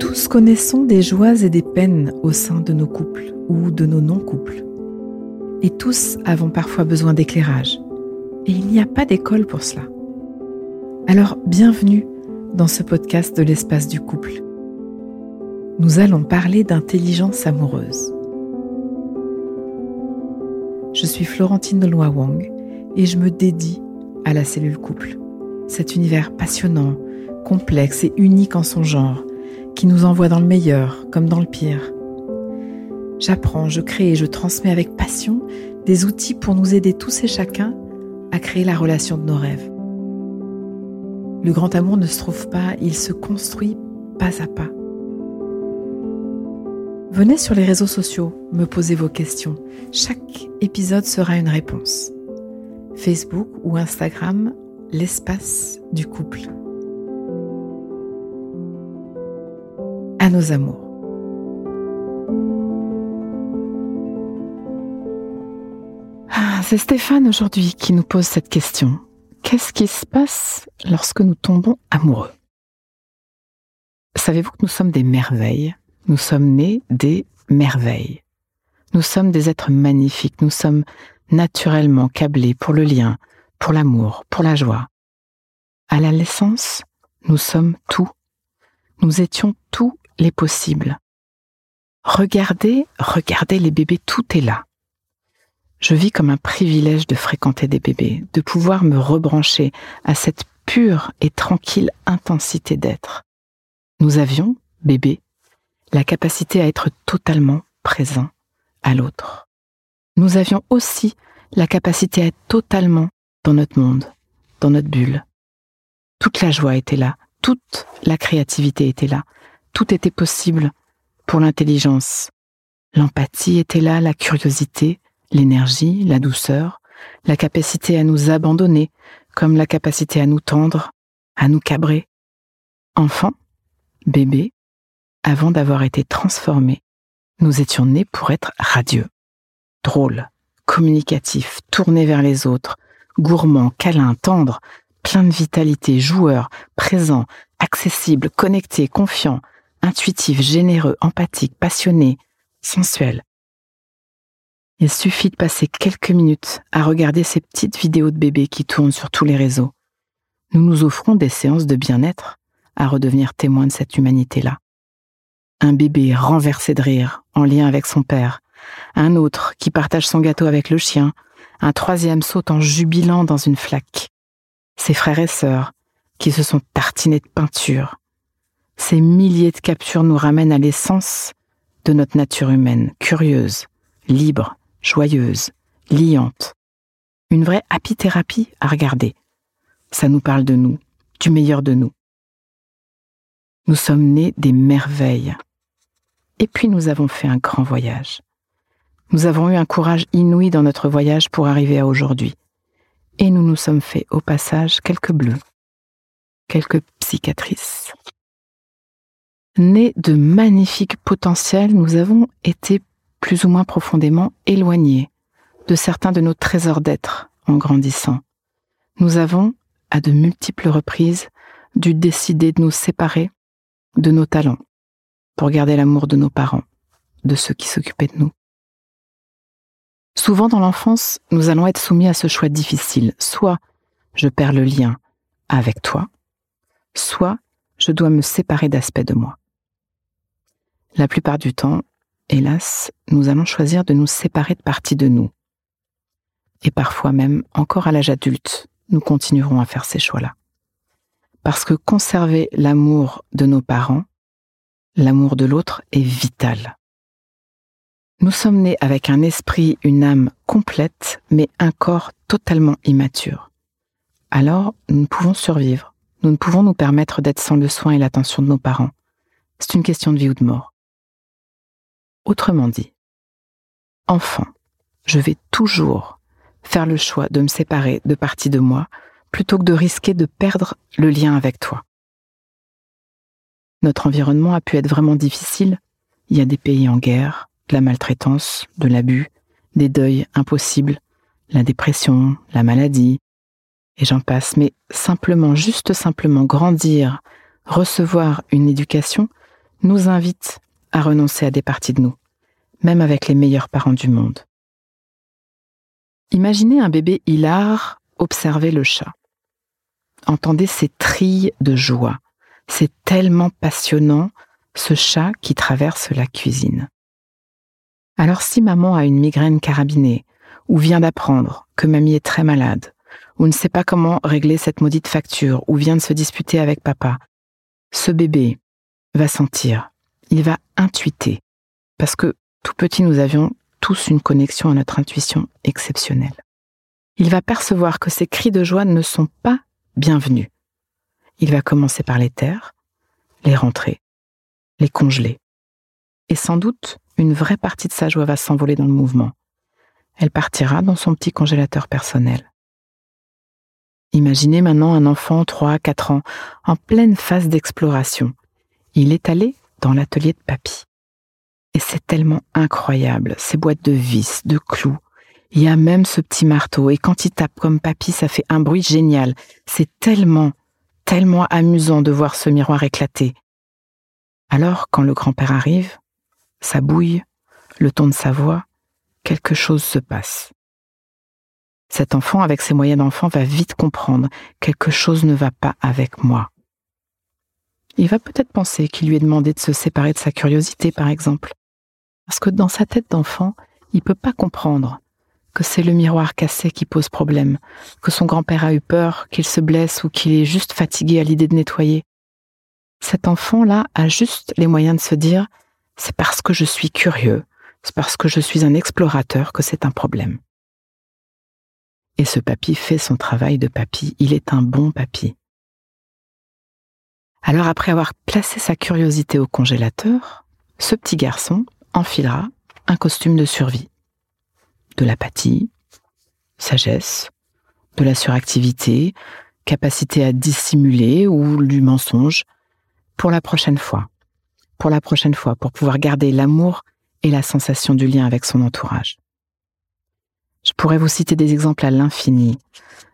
Tous connaissons des joies et des peines au sein de nos couples ou de nos non-couples. Et tous avons parfois besoin d'éclairage. Et il n'y a pas d'école pour cela. Alors bienvenue dans ce podcast de l'espace du couple. Nous allons parler d'intelligence amoureuse. Je suis Florentine de Wang et je me dédie à la cellule couple. Cet univers passionnant, complexe et unique en son genre, qui nous envoie dans le meilleur comme dans le pire. J'apprends, je crée et je transmets avec passion des outils pour nous aider tous et chacun à créer la relation de nos rêves. Le grand amour ne se trouve pas, il se construit pas à pas. Venez sur les réseaux sociaux, me poser vos questions. Chaque épisode sera une réponse. Facebook ou Instagram, l'espace du couple. Amours. Ah, c'est Stéphane aujourd'hui qui nous pose cette question. Qu'est-ce qui se passe lorsque nous tombons amoureux? Savez-vous que nous sommes des merveilles? Nous sommes nés des merveilles. Nous sommes des êtres magnifiques, nous sommes naturellement câblés pour le lien, pour l'amour, pour la joie. À la naissance, nous sommes tout. Nous étions tous les possibles. Regardez, regardez les bébés, tout est là. Je vis comme un privilège de fréquenter des bébés, de pouvoir me rebrancher à cette pure et tranquille intensité d'être. Nous avions, bébés, la capacité à être totalement présents à l'autre. Nous avions aussi la capacité à être totalement dans notre monde, dans notre bulle. Toute la joie était là, toute la créativité était là, tout était possible pour l'intelligence. L'empathie était là, la curiosité, l'énergie, la douceur, la capacité à nous abandonner, comme la capacité à nous tendre, à nous cabrer. Enfant, bébé, avant d'avoir été transformés, nous étions nés pour être radieux, drôles, communicatifs, tournés vers les autres, gourmands, câlins, tendres, plein de vitalité, joueur, présent, accessible, connecté, confiant, intuitif, généreux, empathique, passionné, sensuel. Il suffit de passer quelques minutes à regarder ces petites vidéos de bébés qui tournent sur tous les réseaux. Nous nous offrons des séances de bien-être à redevenir témoins de cette humanité-là. Un bébé renversé de rire en lien avec son père, un autre qui partage son gâteau avec le chien, un troisième saute en jubilant dans une flaque. Ses frères et sœurs qui se sont tartinés de peinture. Ces milliers de captures nous ramènent à l'essence de notre nature humaine, curieuse, libre, joyeuse, liante. Une vraie apithérapie à regarder. Ça nous parle de nous, du meilleur de nous. Nous sommes nés des merveilles. Et puis nous avons fait un grand voyage. Nous avons eu un courage inouï dans notre voyage pour arriver à aujourd'hui. Et nous nous sommes fait au passage quelques bleus, quelques cicatrices. Nés de magnifiques potentiels, nous avons été plus ou moins profondément éloignés de certains de nos trésors d'être en grandissant. Nous avons, à de multiples reprises, dû décider de nous séparer de nos talents pour garder l'amour de nos parents, de ceux qui s'occupaient de nous. Souvent dans l'enfance, nous allons être soumis à ce choix difficile. Soit je perds le lien avec toi, soit je dois me séparer d'aspects de moi. La plupart du temps, hélas, nous allons choisir de nous séparer de parties de nous. Et parfois même, encore à l'âge adulte, nous continuerons à faire ces choix-là. Parce que conserver l'amour de nos parents, l'amour de l'autre est vital. Nous sommes nés avec un esprit, une âme complète, mais un corps totalement immature. Alors, nous ne pouvons survivre. Nous ne pouvons nous permettre d'être sans le soin et l'attention de nos parents. C'est une question de vie ou de mort. Autrement dit, enfant, je vais toujours faire le choix de me séparer de parties de moi plutôt que de risquer de perdre le lien avec toi. Notre environnement a pu être vraiment difficile. Il y a des pays en guerre, de la maltraitance, de l'abus, des deuils impossibles, la dépression, la maladie, Et j'en passe, mais simplement, juste simplement grandir, recevoir une éducation, nous invite à renoncer à des parties de nous, même avec les meilleurs parents du monde. Imaginez un bébé hilar observer le chat. Entendez ses trilles de joie. C'est tellement passionnant, ce chat qui traverse la cuisine. Alors si maman a une migraine carabinée, ou vient d'apprendre que mamie est très malade, ou ne sait pas comment régler cette maudite facture, ou vient de se disputer avec papa, ce bébé va sentir, il va intuiter, parce que tout petit nous avions tous une connexion à notre intuition exceptionnelle. Il va percevoir que ces cris de joie ne sont pas bienvenus. Il va commencer par les taire, les rentrer, les congeler. Et sans doute, une vraie partie de sa joie va s'envoler dans le mouvement. Elle partira dans son petit congélateur personnel. Imaginez maintenant un enfant 3-4 ans en pleine phase d'exploration. Il est allé dans l'atelier de papy. Et c'est tellement incroyable, ces boîtes de vis, de clous. Il y a même ce petit marteau, et quand il tape comme papy, ça fait un bruit génial. C'est tellement, tellement amusant de voir ce miroir éclater. Alors, quand le grand-père arrive, ça bouille, le ton de sa voix, quelque chose se passe. Cet enfant, avec ses moyens d'enfant, va vite comprendre quelque chose ne va pas avec moi. Il va peut-être penser qu'il lui est demandé de se séparer de sa curiosité, par exemple. Parce que dans sa tête d'enfant, il peut pas comprendre que c'est le miroir cassé qui pose problème, que son grand-père a eu peur, qu'il se blesse ou qu'il est juste fatigué à l'idée de nettoyer. Cet enfant-là a juste les moyens de se dire c'est parce que je suis curieux, c'est parce que je suis un explorateur que c'est un problème. Et ce papy fait son travail de papy, il est un bon papy. Alors après avoir placé sa curiosité au congélateur, ce petit garçon enfilera un costume de survie. De l'apathie, sagesse, de la suractivité, capacité à dissimuler ou du mensonge, pour la prochaine fois. Pour la prochaine fois, pour pouvoir garder l'amour et la sensation du lien avec son entourage. Je pourrais vous citer des exemples à l'infini.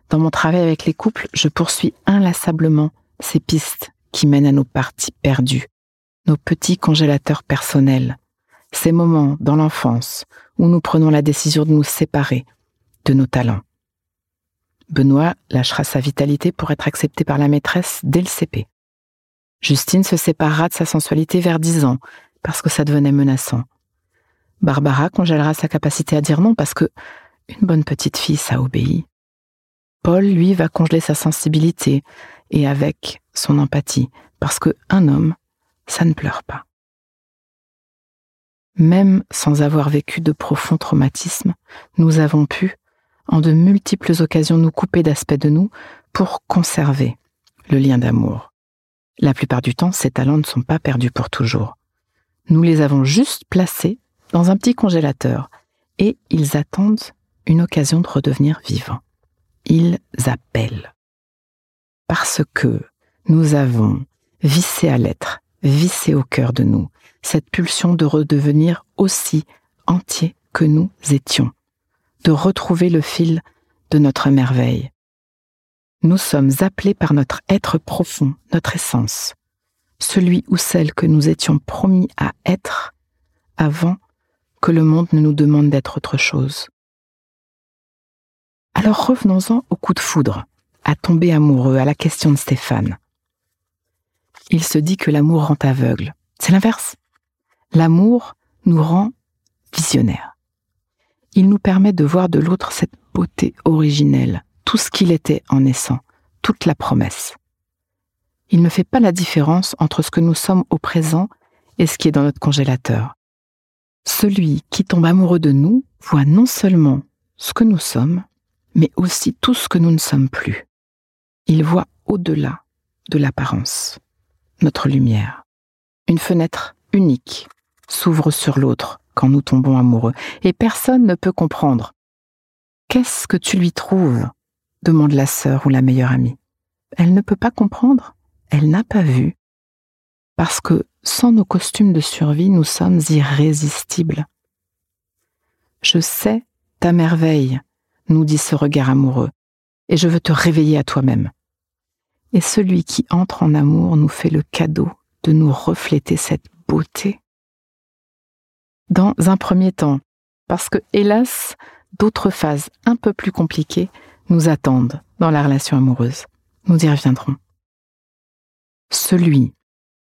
Dans mon travail avec les couples, je poursuis inlassablement ces pistes qui mènent à nos parties perdues, nos petits congélateurs personnels, ces moments dans l'enfance où nous prenons la décision de nous séparer de nos talents. Benoît lâchera sa vitalité pour être accepté par la maîtresse dès le CP. Justine se séparera de sa sensualité vers 10 ans parce que ça devenait menaçant. Barbara congélera sa capacité à dire non parce que une bonne petite fille, ça obéit. Paul, lui, va congeler sa sensibilité et avec son empathie parce que un homme, ça ne pleure pas. Même sans avoir vécu de profonds traumatismes, nous avons pu, en de multiples occasions, nous couper d'aspects de nous pour conserver le lien d'amour. La plupart du temps, ces talents ne sont pas perdus pour toujours. Nous les avons juste placés dans un petit congélateur et ils attendent une occasion de redevenir vivants. Ils appellent. Parce que nous avons vissé à l'être, vissé au cœur de nous, cette pulsion de redevenir aussi entier que nous étions, de retrouver le fil de notre merveille. Nous sommes appelés par notre être profond, notre essence, celui ou celle que nous étions promis à être avant que le monde ne nous demande d'être autre chose. Alors revenons-en au coup de foudre, à tomber amoureux, à la question de Stéphane. Il se dit que l'amour rend aveugle. C'est l'inverse. L'amour nous rend visionnaires. Il nous permet de voir de l'autre cette beauté originelle, tout ce qu'il était en naissant, toute la promesse. Il ne fait pas la différence entre ce que nous sommes au présent et ce qui est dans notre congélateur. Celui qui tombe amoureux de nous voit non seulement ce que nous sommes, mais aussi tout ce que nous ne sommes plus. Il voit au-delà de l'apparence, notre lumière, une fenêtre unique s'ouvre sur l'autre quand nous tombons amoureux, et personne ne peut comprendre. Qu'est-ce que tu lui trouves? demande la sœur ou la meilleure amie. Elle ne peut pas comprendre, elle n'a pas vu, parce que sans nos costumes de survie, nous sommes irrésistibles. Je sais ta merveille, nous dit ce regard amoureux, et je veux te réveiller à toi-même. Et celui qui entre en amour nous fait le cadeau de nous refléter cette beauté. Dans un premier temps, parce que hélas, d'autres phases un peu plus compliquées nous attendent dans la relation amoureuse. Nous y reviendrons. Celui,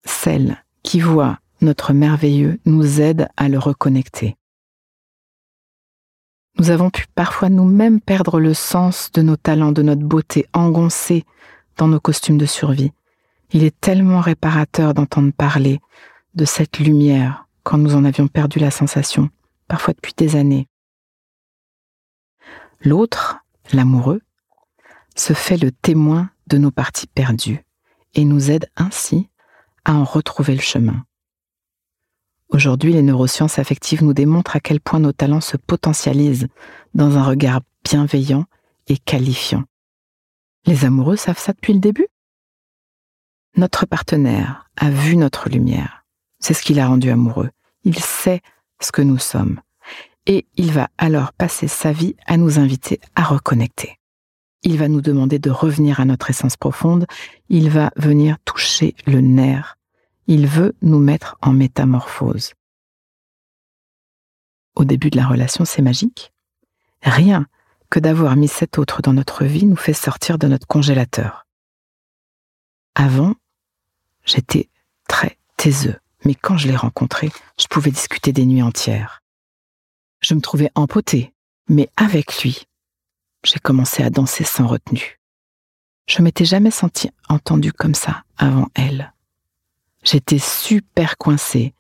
celle qui voit notre merveilleux nous aide à le reconnecter. Nous avons pu parfois nous-mêmes perdre le sens de nos talents, de notre beauté, engoncés dans nos costumes de survie. Il est tellement réparateur d'entendre parler de cette lumière quand nous en avions perdu la sensation, parfois depuis des années. L'autre, l'amoureux, se fait le témoin de nos parties perdues et nous aide ainsi à en retrouver le chemin. Aujourd'hui, les neurosciences affectives nous démontrent à quel point nos talents se potentialisent dans un regard bienveillant et qualifiant. Les amoureux savent ça depuis le début? Notre partenaire a vu notre lumière. C'est ce qui l'a rendu amoureux. Il sait ce que nous sommes. Et il va alors passer sa vie à nous inviter à reconnecter. Il va nous demander de revenir à notre essence profonde. Il va venir toucher le nerf il veut nous mettre en métamorphose. Au début de la relation, c'est magique. Rien que d'avoir mis cet autre dans notre vie nous fait sortir de notre congélateur. Avant, j'étais très taiseux, mais quand je l'ai rencontré, je pouvais discuter des nuits entières. Je me trouvais empotée, mais avec lui, j'ai commencé à danser sans retenue. Je m'étais jamais sentie entendue comme ça avant elle. J'étais super coincée,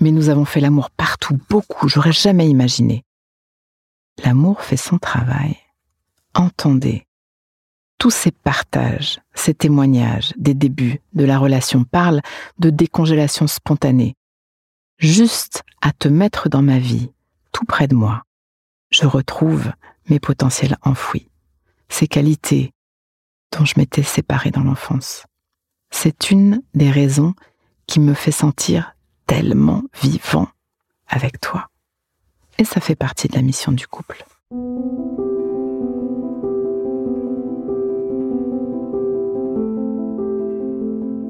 mais nous avons fait l'amour partout, beaucoup, j'aurais jamais imaginé. L'amour fait son travail. Entendez. Tous ces partages, ces témoignages des débuts de la relation parlent de décongélation spontanée. Juste à te mettre dans ma vie, tout près de moi, je retrouve mes potentiels enfouis, ces qualités dont je m'étais séparée dans l'enfance. C'est une des raisons qui me fait sentir tellement vivant avec toi. Et ça fait partie de la mission du couple.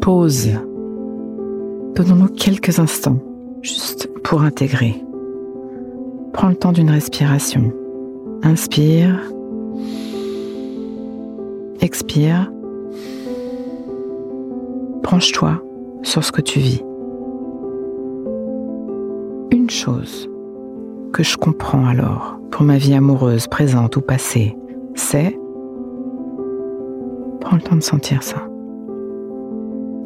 Pause. Donnons-nous quelques instants, juste pour intégrer. Prends le temps d'une respiration. Inspire. Expire. Branche-toi sur ce que tu vis. Une chose que je comprends alors pour ma vie amoureuse, présente ou passée, c'est... Prends le temps de sentir ça.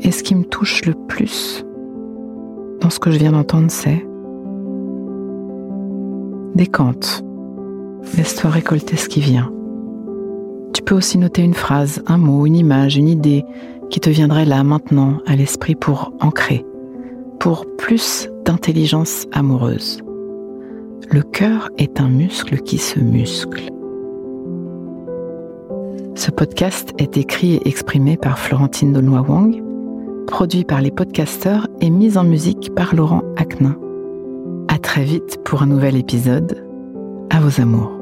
Et ce qui me touche le plus dans ce que je viens d'entendre, c'est... Décante. Laisse-toi récolter ce qui vient. Tu peux aussi noter une phrase, un mot, une image, une idée qui te viendrait là maintenant à l'esprit pour ancrer, pour plus d'intelligence amoureuse. Le cœur est un muscle qui se muscle. Ce podcast est écrit et exprimé par Florentine Donois Wang, produit par les podcasteurs et mis en musique par Laurent Aknin. À très vite pour un nouvel épisode. À vos amours.